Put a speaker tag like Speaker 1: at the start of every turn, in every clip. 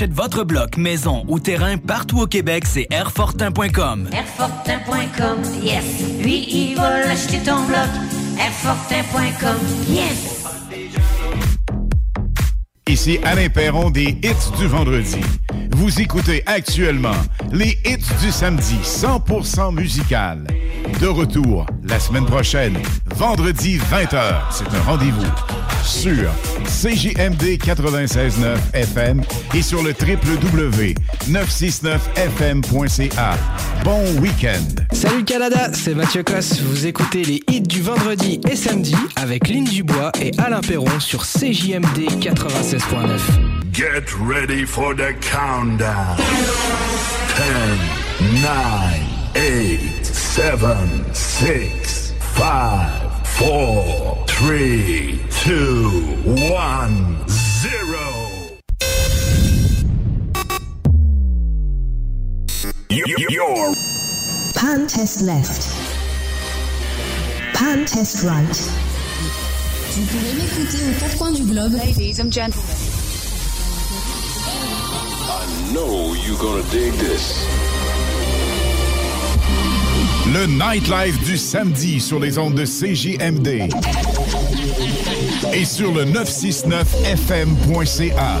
Speaker 1: Achète votre bloc, maison ou terrain partout au Québec, c'est Airfortin.com.
Speaker 2: Airfortin.com, yes. Lui, il va l'acheter ton bloc. Airfortin.com, yes.
Speaker 3: Ici Alain Perron des Hits du vendredi. Vous écoutez actuellement les Hits du samedi 100% musical. De retour la semaine prochaine, vendredi 20h. C'est un rendez-vous sur CJMD 96.9 FM et sur le www.969fm.ca. Bon week-end.
Speaker 4: Salut Canada, c'est Mathieu Cosse. Vous écoutez les hits du vendredi et samedi avec Lynn Dubois et Alain Perron sur CJMD 96.9.
Speaker 5: Get ready for the countdown. 10, 9, 8, 7, 6, 5, 4, 3, 2, 1, 0. Your
Speaker 6: Pan test left. Pan test right.
Speaker 7: Vous pouvez m'écouter aux quatre coins du globe. Ladies and gentlemen.
Speaker 5: I know you're gonna dig this.
Speaker 3: Le nightlife du samedi sur les ondes de CJMD et sur le 969fm.ca.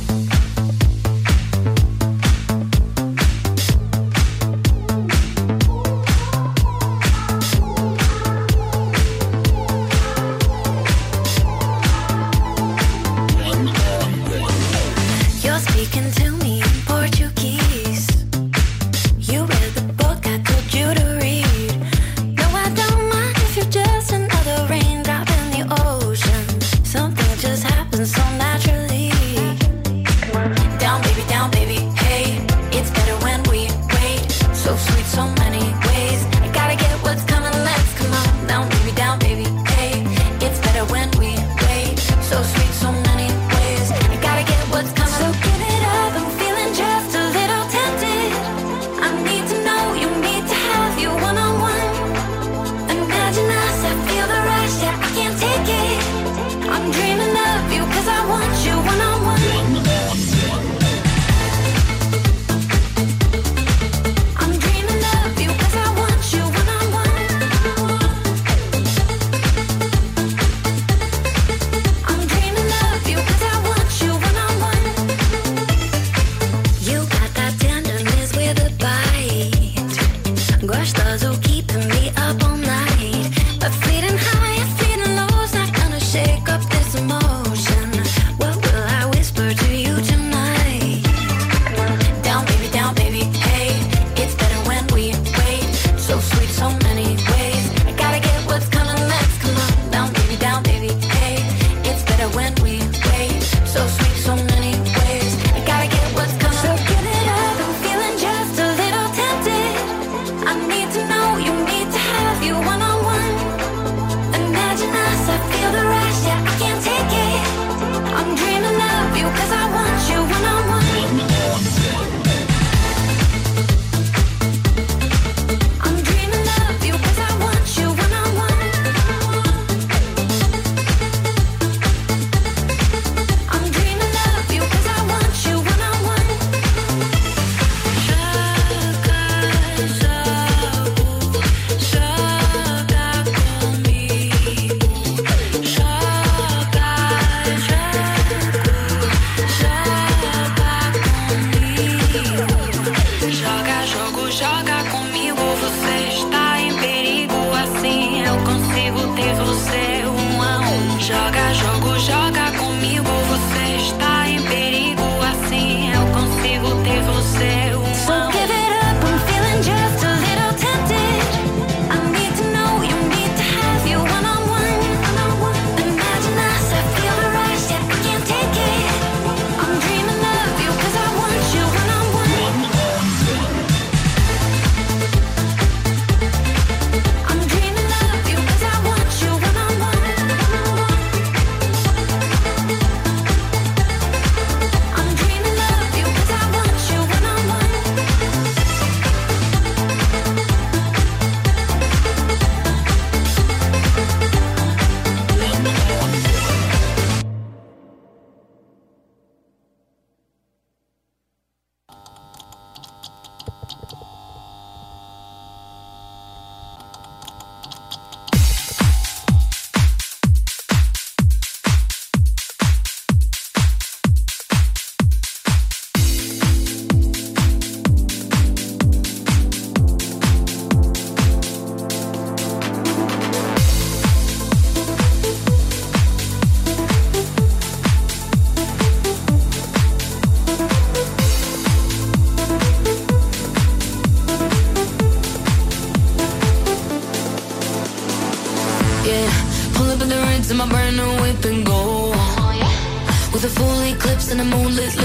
Speaker 2: in
Speaker 8: a moonlit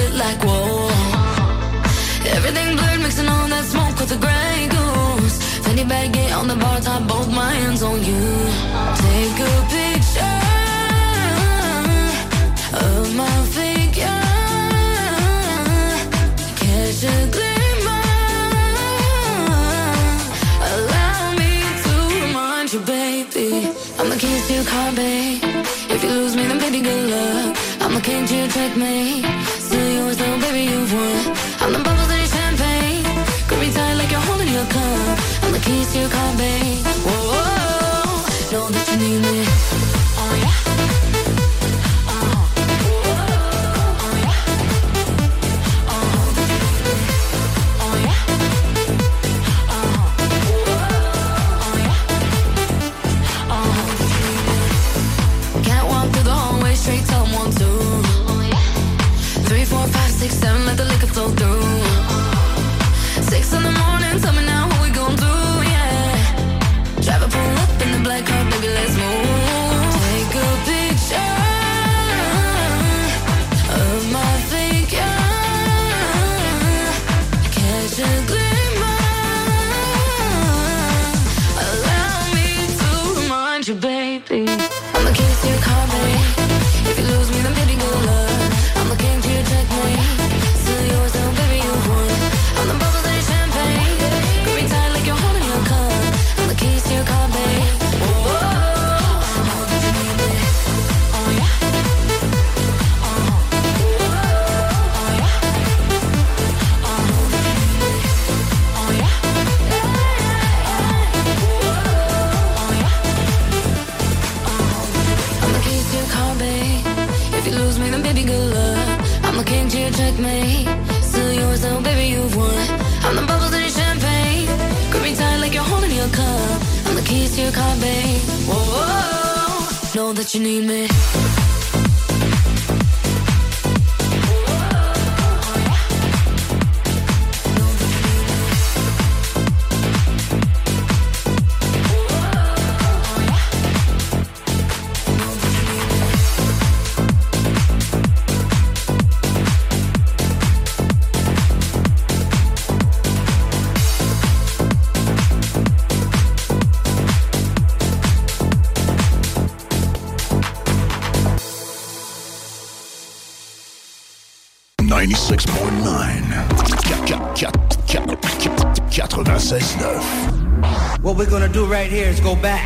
Speaker 8: You checkmate? Still yours though, baby, you've won. I'm the bubbles in your champagne. Tight like you're holding your cup. I'm the keys. Whoa, -oh. know that you need me.
Speaker 9: right here is go back.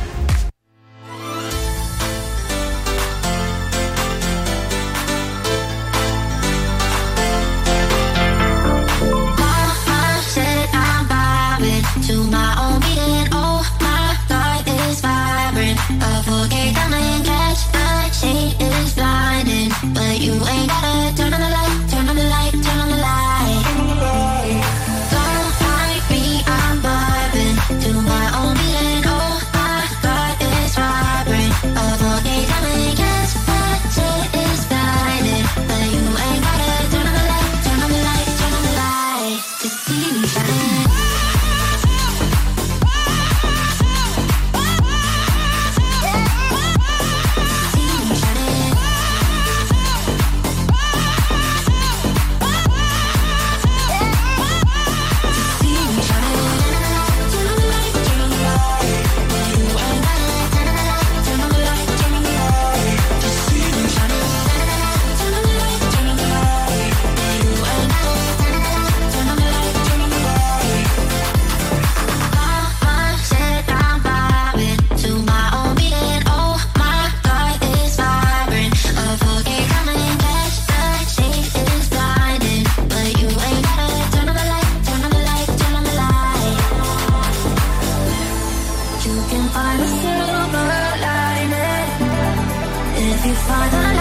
Speaker 2: if you find
Speaker 10: a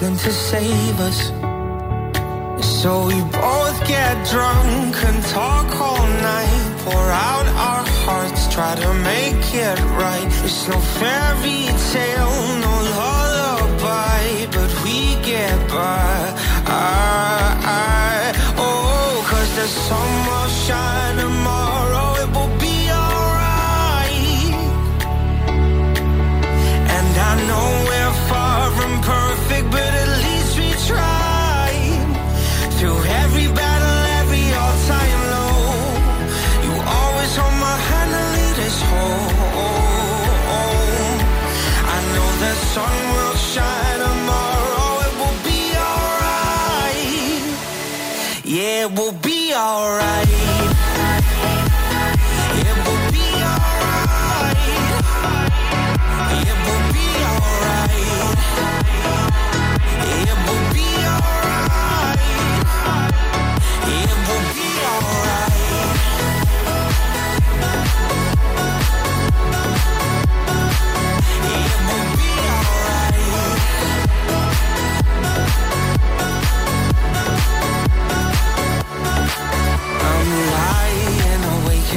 Speaker 10: struggling to save us. So we both get drunk and talk all night. Pour out our hearts, try to make it right. It's no fairy tale, no lullaby, but we get by. I, I, oh, cause the sun will shine tomorrow, it will be alright. And I know alright.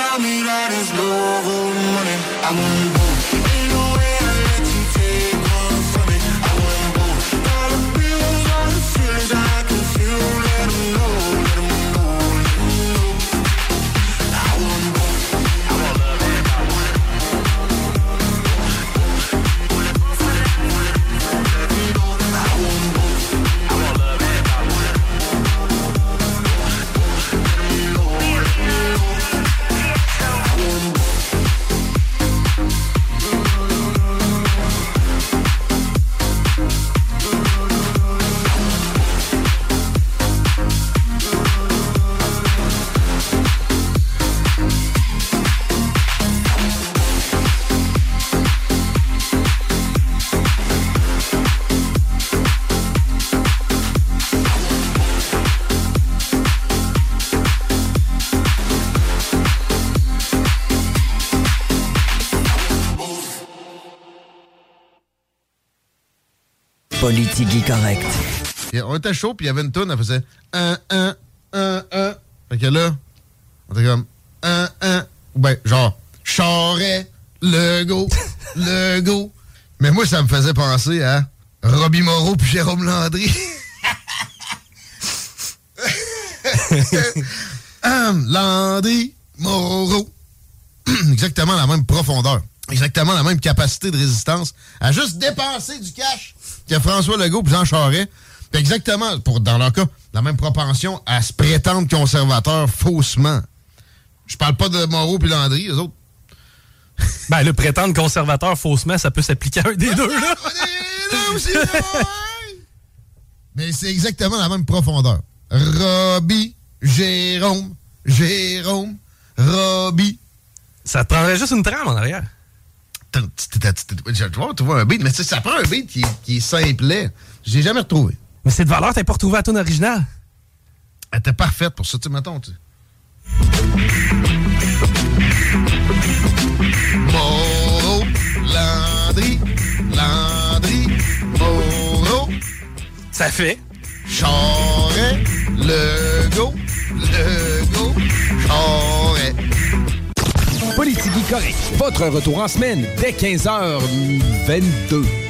Speaker 11: Tell me that it's love or money. I want both.
Speaker 12: Politique correct.
Speaker 13: On était chaud, puis il y avait une toune, elle faisait 1, 1, 1, 1. Fait que là, on était comme 1, 1. Ou ben, genre, Charret, le go, le go. Mais moi, ça me faisait penser à Robbie Moreau puis Jérôme Landry. Hum, Landry, Moreau. Exactement la même profondeur. Exactement la même capacité de résistance à juste dépenser du cash que François Legault et Jean Charest. Exactement, pour, dans leur cas, la même propension à se prétendre conservateurs faussement. Je parle pas de Moreau puis Landry, les autres.
Speaker 14: Ben, le prétendre conservateur faussement, ça peut s'appliquer à un des deux, là.
Speaker 13: Mais c'est exactement la même profondeur. Robbie, Jérôme, Jérôme, Robbie.
Speaker 14: Ça te prendrait juste une trame en arrière.
Speaker 13: Je tu vois un beat, mais ça prend un beat qui, qui est simplet. Je l'ai jamais retrouvé.
Speaker 14: Mais cette valeur, t'as pas retrouvé à ton original.
Speaker 13: Elle était parfaite pour ça, tu mettons, tu. Moreau, Landry, Landry, Moreau.
Speaker 14: Ça fait.
Speaker 13: Charret, Legault, Legault, Charret.
Speaker 15: Politique correct. Votre retour en semaine dès 15h22.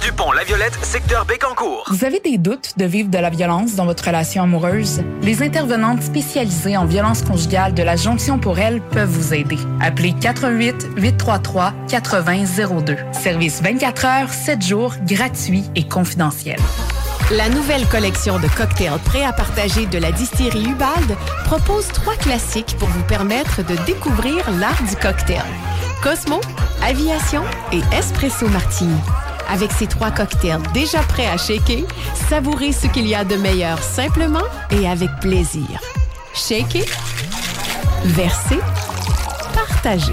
Speaker 1: Dupont-La-Violette, secteur Bécancourt.
Speaker 16: Vous avez des doutes de vivre de la violence dans votre relation amoureuse? Les intervenantes spécialisées en violence conjugale de la Jonction pour elle peuvent vous aider. Appelez 88 833 8002. Service 24 heures, 7 jours, gratuit et confidentiel.
Speaker 17: La nouvelle collection de cocktails prêts à partager de la distillerie Ubald propose trois classiques pour vous permettre de découvrir l'art du cocktail. Cosmo, Aviation et Espresso Martini. Avec ces trois cocktails déjà prêts à shaker, savourez ce qu'il y a de meilleur simplement et avec plaisir. Shaker, verser, partager.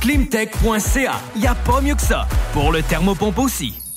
Speaker 1: Climtech.ca, y a pas mieux que ça. Pour le thermopompe aussi.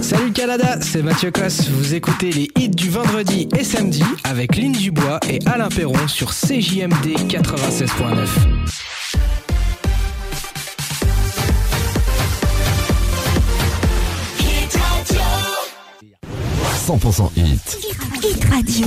Speaker 4: Salut Canada, c'est Mathieu Cosse. Vous écoutez les hits du vendredi et samedi avec Lynn Dubois et Alain Perron sur CJMD 96.9.
Speaker 18: 100% hit.
Speaker 19: Hit Radio.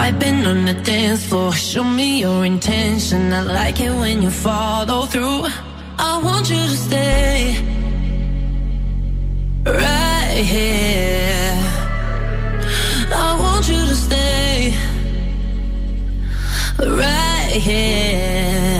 Speaker 8: Piping on the dance floor, show me your intention. I like it when you follow through. I want you to stay right here. I want you to stay right here.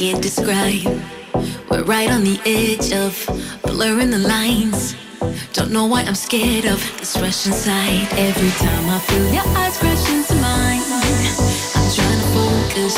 Speaker 2: can't describe. We're right on the edge of blurring the lines. Don't know why I'm scared of this rush inside. Every time I feel your eyes crash into mine, I'm trying to focus,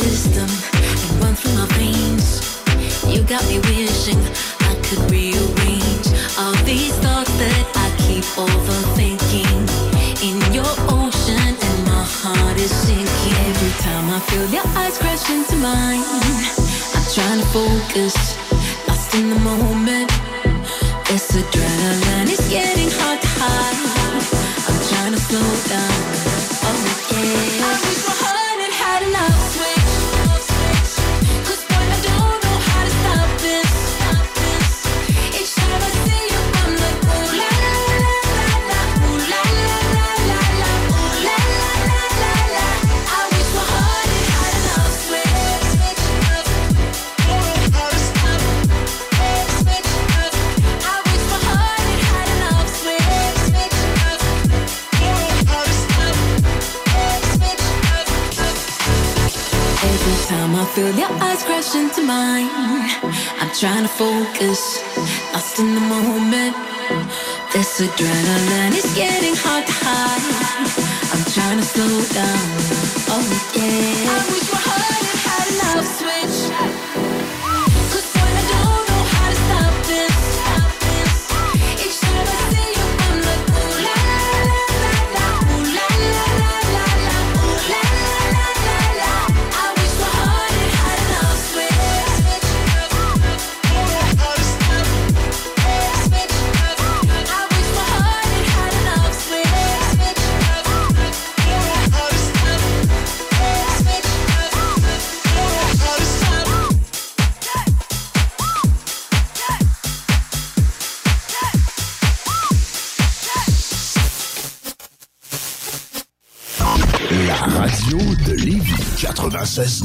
Speaker 2: system and run through my veins. You got me wishing I could rearrange all these thoughts that I keep overthinking. In your ocean, and my heart is sinking. Every time I feel your eyes crash into mine, I'm trying to focus, lost in the moment. It's adrenaline focus, lost in the moment. This adrenaline is getting hard to hide. I'm trying to slow down. Oh yeah. I wish my heart had had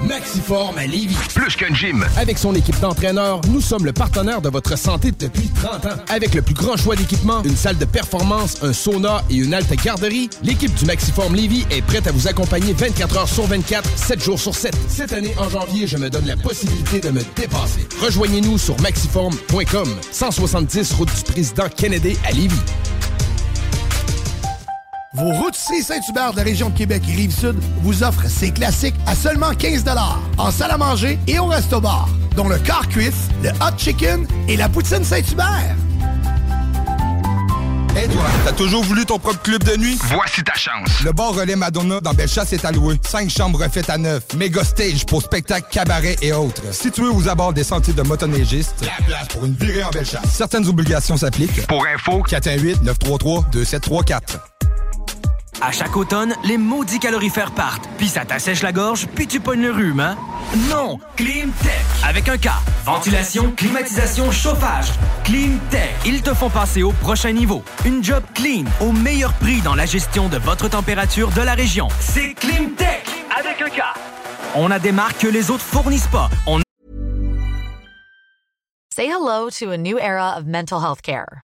Speaker 15: Maxiform à Lévis. Plus qu'un gym. Avec son équipe d'entraîneurs, nous sommes le partenaire de votre santé depuis 30 ans. Avec le plus grand choix d'équipements, une salle de performance, un sauna et une halte garderie, l'équipe du Maxiform Lévis est prête à vous accompagner 24 heures sur 24, 7 jours sur 7. Cette année, en janvier, je me donne la possibilité de me dépasser. Rejoignez-nous sur maxiform.com, 170 route du président Kennedy à Lévis.
Speaker 20: Vos routiers Saint-Hubert de la région de Québec et Rive-Sud vous offrent ces classiques à seulement 15 en salle à manger et au resto-bar, dont le car cuisse, le hot chicken et la poutine Saint-Hubert.
Speaker 21: Et toi, t'as toujours voulu ton propre club de nuit?
Speaker 15: Voici ta chance.
Speaker 21: Le bar Relais Madonna dans Bellechasse est alloué. Cinq chambres refaites à neuf. Méga stage pour spectacles, cabarets et autres. Situé aux abords des sentiers de motoneigistes. La place pour une virée en Bellechasse. Certaines obligations s'appliquent.
Speaker 15: Pour info,
Speaker 21: 418-933-2734.
Speaker 1: À chaque automne, les maudits calorifères partent, puis ça t'assèche la gorge, puis tu pognes le rhume, hein? Non, Climtech. Avec un K. Ventilation, climatisation, chauffage. Climtech. Ils te font passer au prochain niveau. Une job clean, au meilleur prix dans la gestion de votre température de la région. C'est Climtech. Avec un K. On a des marques que les autres fournissent pas. On
Speaker 22: Say hello to a new era of mental health care.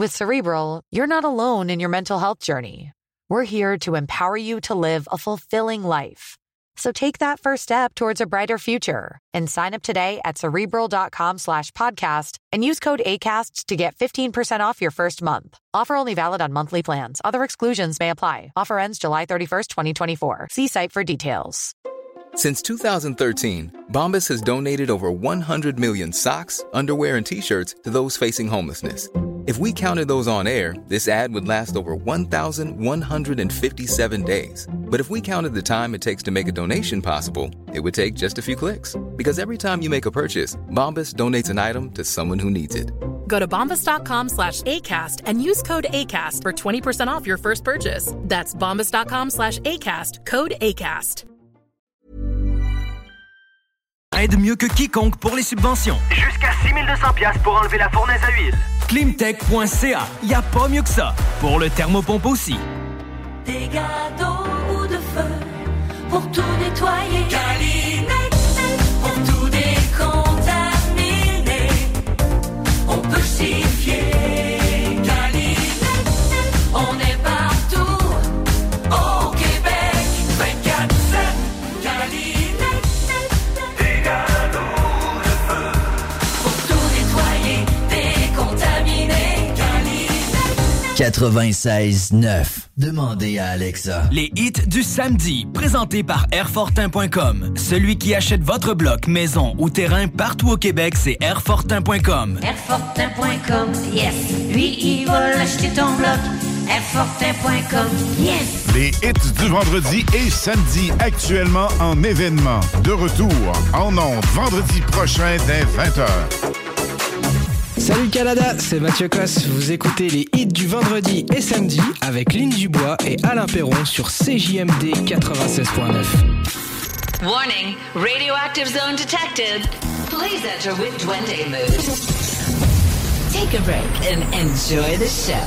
Speaker 22: With Cerebral, you're not alone in your mental health journey. We're here to empower you to live a fulfilling life. So take that first step towards a brighter future and sign up today at cerebral.com slash podcast and use code ACAST to get 15% off your first month. Offer only valid on monthly plans. Other exclusions may apply. Offer ends July 31st, 2024. See site for details.
Speaker 23: Since 2013, Bombas has donated over 100 million socks, underwear, and t-shirts to those facing homelessness. If we counted those on air, this ad would last over 1,157 days. But if we counted the time it takes to make a donation possible, it would take just a few clicks. Because every time you make a purchase, Bombas donates an item to someone who needs it.
Speaker 24: Go to bombas.com slash ACAST and use code ACAST for 20% off your first purchase. That's bombas.com slash ACAST, code ACAST.
Speaker 1: aide mieux que quiconque pour les subventions.
Speaker 25: Jusqu'à 6200 pièces pour enlever la fournaise à huile.
Speaker 1: Climtech.ca, y a pas mieux que ça. Pour le thermopompe aussi.
Speaker 2: Des gâteaux ou de feu pour tout nettoyer. Calinec, pour tout décontaminer. On peut s'y
Speaker 21: 96.9. Demandez à Alexa.
Speaker 1: Les hits du samedi, présentés par Airfortin.com. Celui qui achète votre bloc, maison ou terrain partout au Québec, c'est Airfortin.com.
Speaker 2: Airfortin.com, yes. Lui, il va l'acheter ton bloc. Airfortin.com, yes.
Speaker 3: Les hits du vendredi et samedi actuellement en événement. De retour en ondes vendredi prochain dès 20h.
Speaker 4: Salut Canada, c'est Mathieu Cosse. Vous écoutez les hits du vendredi et samedi avec Lynn Dubois et Alain Perron sur CJMD 96.9.
Speaker 26: Warning, radioactive zone detected. Please enter with Duende mood. Take a break and enjoy the show.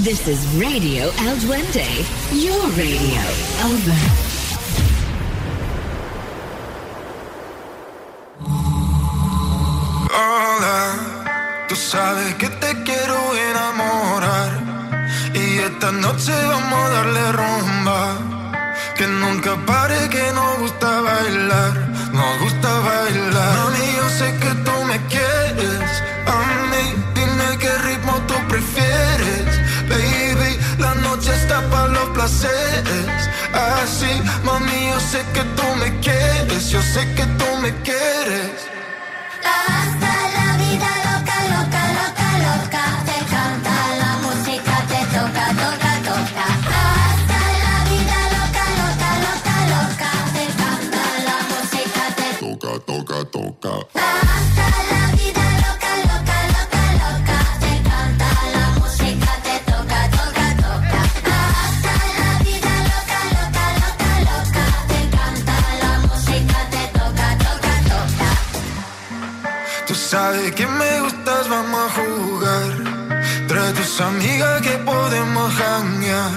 Speaker 26: This is Radio El Duende, your radio. Over.
Speaker 27: Hola, tú sabes que te quiero enamorar y esta noche vamos a darle rumba. Que nunca pare, que nos gusta bailar, nos gusta bailar. Mami, yo sé que tú me quieres, a mí dime qué ritmo tú prefieres. Baby, la noche está para los placeres. Así, mami, yo sé que tú me quieres, yo sé que tú me quieres.
Speaker 2: Toca. Hasta la vida loca, loca, loca, loca. Te canta la música, te
Speaker 27: toca, toca, toca.
Speaker 2: Hasta la vida loca, loca, loca, loca. Te canta la música, te toca, toca, toca.
Speaker 27: Tú sabes que me gustas, vamos a jugar. Trae tus amigas que podemos janguear.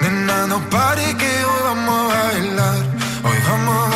Speaker 27: Nena, no pare que hoy vamos a bailar. Hoy vamos a.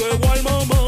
Speaker 28: to
Speaker 18: mama.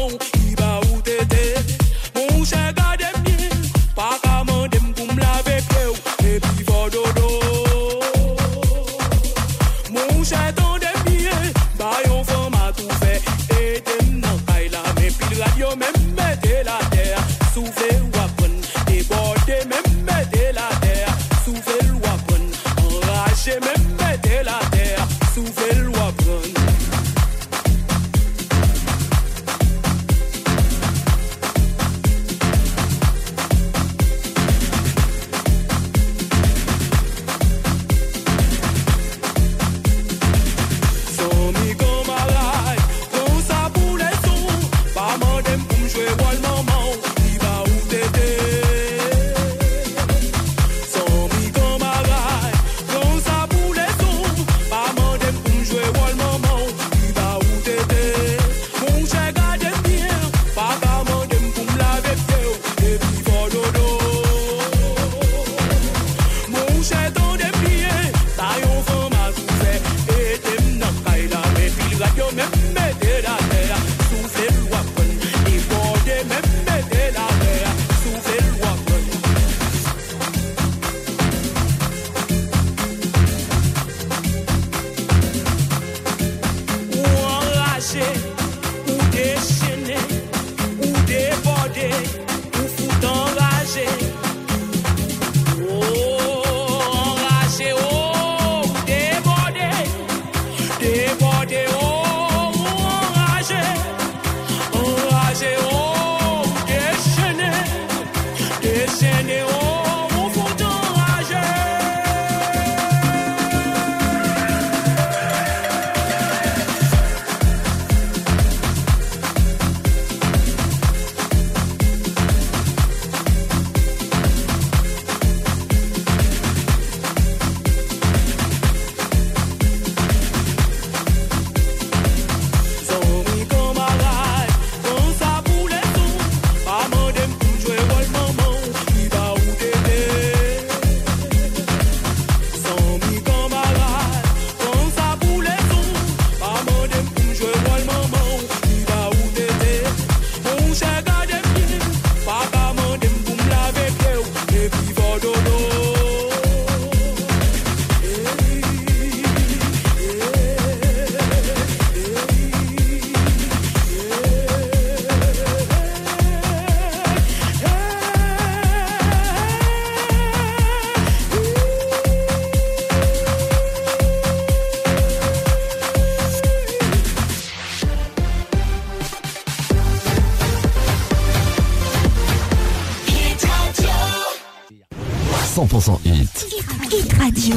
Speaker 18: Hit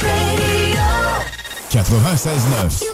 Speaker 29: Radio.
Speaker 30: 96.9.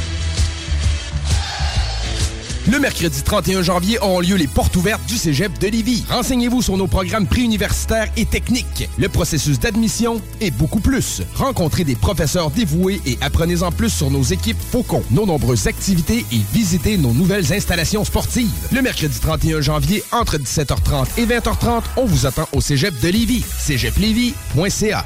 Speaker 15: Le mercredi 31 janvier auront lieu les portes ouvertes du Cégep de Lévis. Renseignez-vous sur nos programmes préuniversitaires et techniques, le processus d'admission et beaucoup plus. Rencontrez des professeurs dévoués et apprenez-en plus sur nos équipes Faucon, nos nombreuses activités et visitez nos nouvelles installations sportives. Le mercredi 31 janvier, entre 17h30 et 20h30, on vous attend au Cégep de Lévis. cégeplévis.ca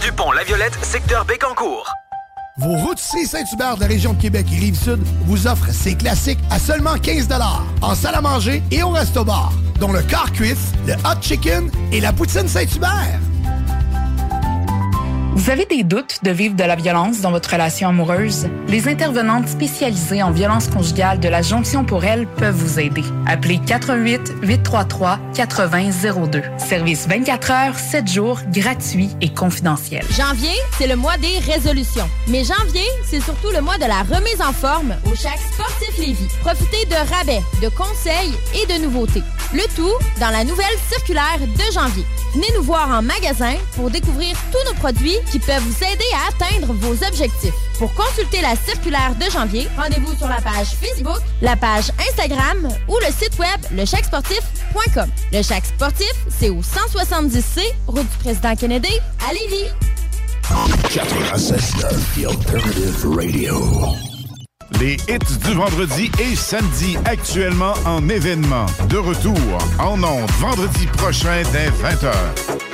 Speaker 19: du pont La Violette, secteur Bécancourt.
Speaker 20: Vos routiers Saint-Hubert de la région de Québec et Rive-Sud vous offrent ces classiques à seulement 15 en salle à manger et au resto-bar, dont le car cuisse, le hot chicken et la poutine Saint-Hubert.
Speaker 29: Vous avez des doutes de vivre de la violence dans votre relation amoureuse? Les intervenantes spécialisées en violence conjugale de la Jonction pour elle peuvent vous aider. Appelez 88 833 8002. Service 24 heures, 7 jours, gratuit et confidentiel.
Speaker 31: Janvier, c'est le mois des résolutions. Mais janvier, c'est surtout le mois de la remise en forme au Chac Sportif Lévis. Profitez de rabais, de conseils et de nouveautés. Le tout dans la nouvelle circulaire de janvier. Venez nous voir en magasin pour découvrir tous nos produits qui peuvent vous aider à atteindre vos objectifs. Pour consulter la circulaire de janvier, rendez-vous sur la page Facebook, la page Instagram ou le site web lechacsportif.com. Le Chac Sportif, c'est au 170C, route du président Kennedy, à Lévis.
Speaker 30: The Radio. Les hits du vendredi et samedi actuellement en événement. De retour en ondes vendredi prochain dès 20h.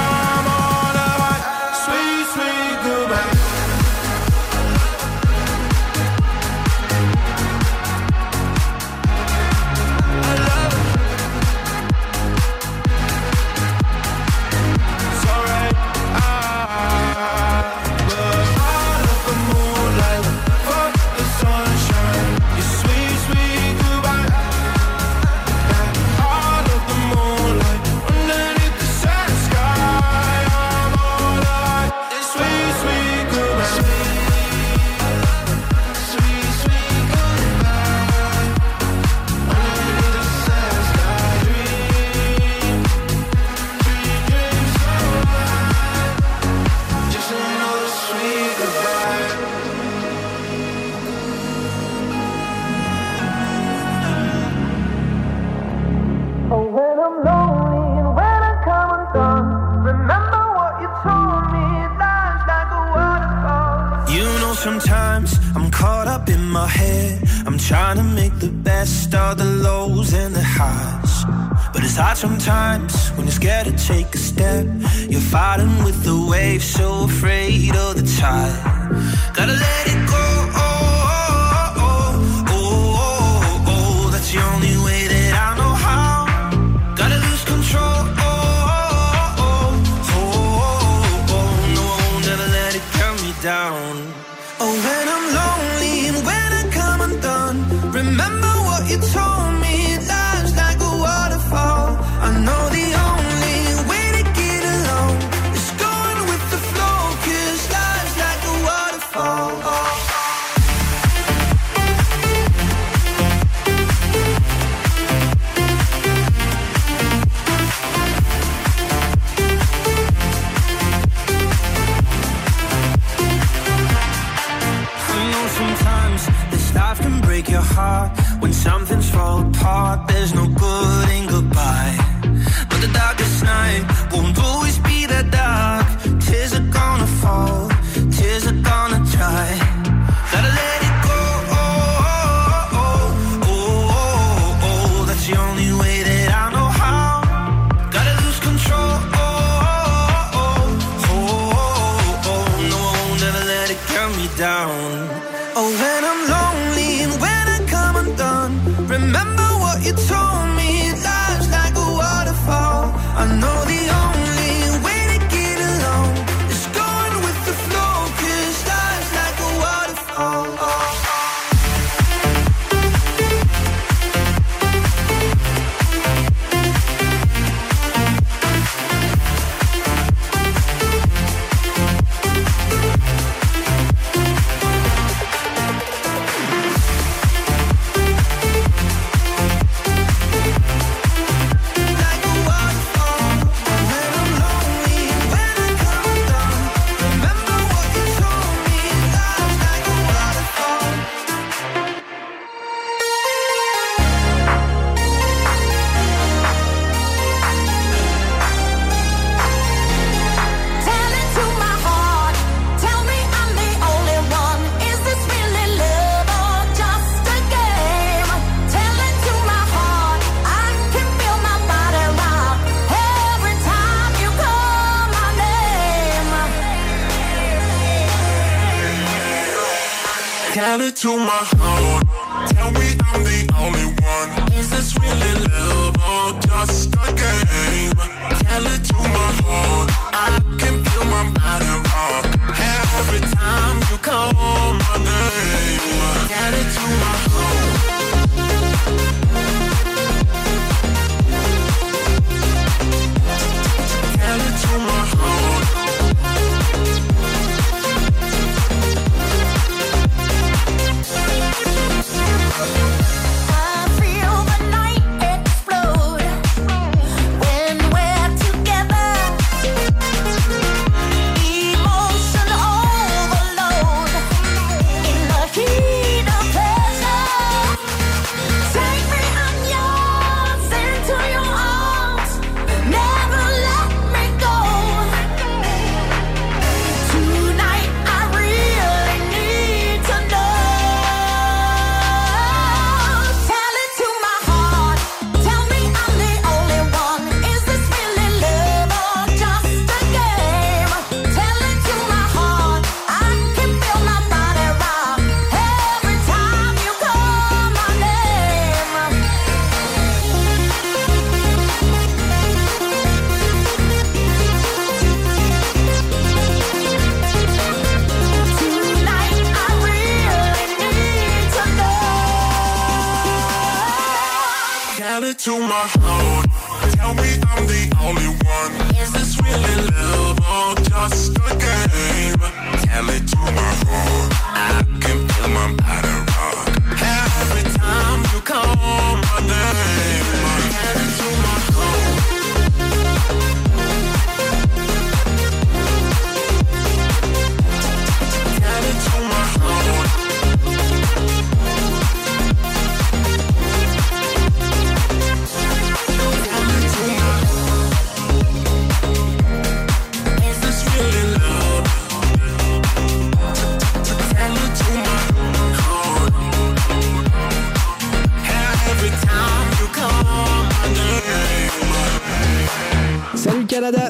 Speaker 27: Trying to make the best of the lows and the highs. But it's hard sometimes when you're scared to take a step. You're fighting with the waves, so afraid of the tide. Gotta let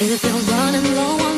Speaker 2: If you're running low on